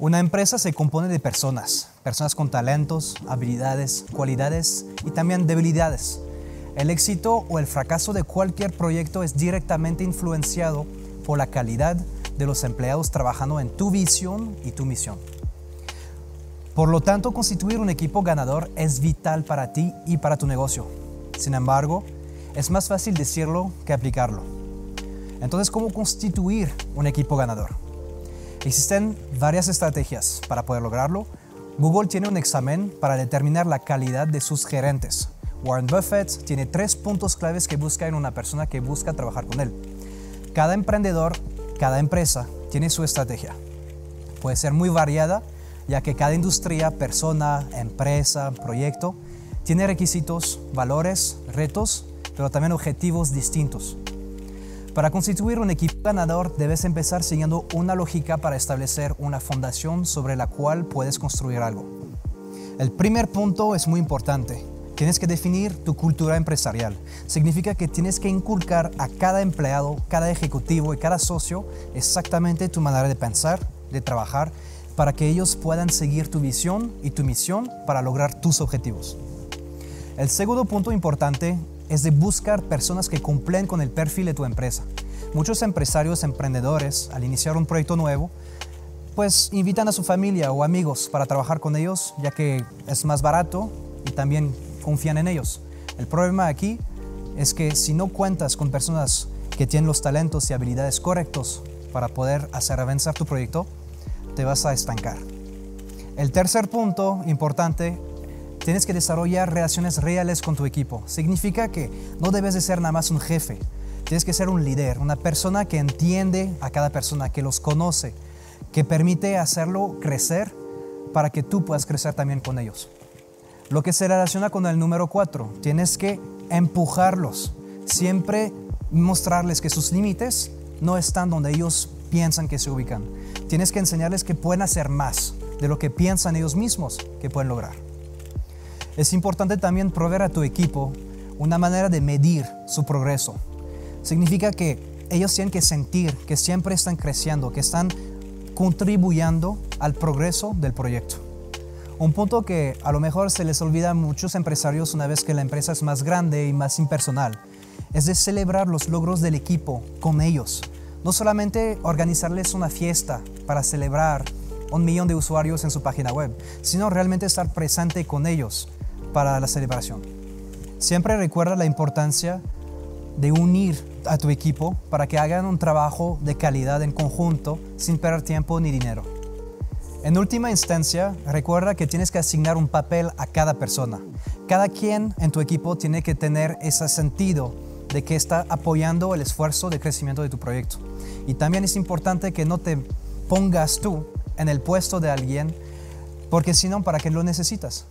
Una empresa se compone de personas, personas con talentos, habilidades, cualidades y también debilidades. El éxito o el fracaso de cualquier proyecto es directamente influenciado por la calidad de los empleados trabajando en tu visión y tu misión. Por lo tanto, constituir un equipo ganador es vital para ti y para tu negocio. Sin embargo, es más fácil decirlo que aplicarlo. Entonces, ¿cómo constituir un equipo ganador? Existen varias estrategias para poder lograrlo. Google tiene un examen para determinar la calidad de sus gerentes. Warren Buffett tiene tres puntos claves que busca en una persona que busca trabajar con él. Cada emprendedor, cada empresa tiene su estrategia. Puede ser muy variada ya que cada industria, persona, empresa, proyecto tiene requisitos, valores, retos, pero también objetivos distintos. Para constituir un equipo ganador debes empezar siguiendo una lógica para establecer una fundación sobre la cual puedes construir algo. El primer punto es muy importante. Tienes que definir tu cultura empresarial. Significa que tienes que inculcar a cada empleado, cada ejecutivo y cada socio exactamente tu manera de pensar, de trabajar para que ellos puedan seguir tu visión y tu misión para lograr tus objetivos. El segundo punto importante es de buscar personas que cumplen con el perfil de tu empresa. Muchos empresarios emprendedores, al iniciar un proyecto nuevo, pues invitan a su familia o amigos para trabajar con ellos, ya que es más barato y también confían en ellos. El problema aquí es que si no cuentas con personas que tienen los talentos y habilidades correctos para poder hacer avanzar tu proyecto, te vas a estancar. El tercer punto importante, tienes que desarrollar relaciones reales con tu equipo. Significa que no debes de ser nada más un jefe, tienes que ser un líder, una persona que entiende a cada persona, que los conoce, que permite hacerlo crecer para que tú puedas crecer también con ellos. Lo que se relaciona con el número cuatro, tienes que empujarlos, siempre mostrarles que sus límites no están donde ellos piensan que se ubican. Tienes que enseñarles que pueden hacer más de lo que piensan ellos mismos que pueden lograr. Es importante también proveer a tu equipo una manera de medir su progreso. Significa que ellos tienen que sentir que siempre están creciendo, que están contribuyendo al progreso del proyecto. Un punto que a lo mejor se les olvida a muchos empresarios una vez que la empresa es más grande y más impersonal, es de celebrar los logros del equipo con ellos, no solamente organizarles una fiesta para celebrar un millón de usuarios en su página web, sino realmente estar presente con ellos para la celebración. Siempre recuerda la importancia de unir a tu equipo para que hagan un trabajo de calidad en conjunto sin perder tiempo ni dinero. En última instancia, recuerda que tienes que asignar un papel a cada persona. Cada quien en tu equipo tiene que tener ese sentido de que está apoyando el esfuerzo de crecimiento de tu proyecto. Y también es importante que no te pongas tú en el puesto de alguien, porque si no, ¿para qué lo necesitas?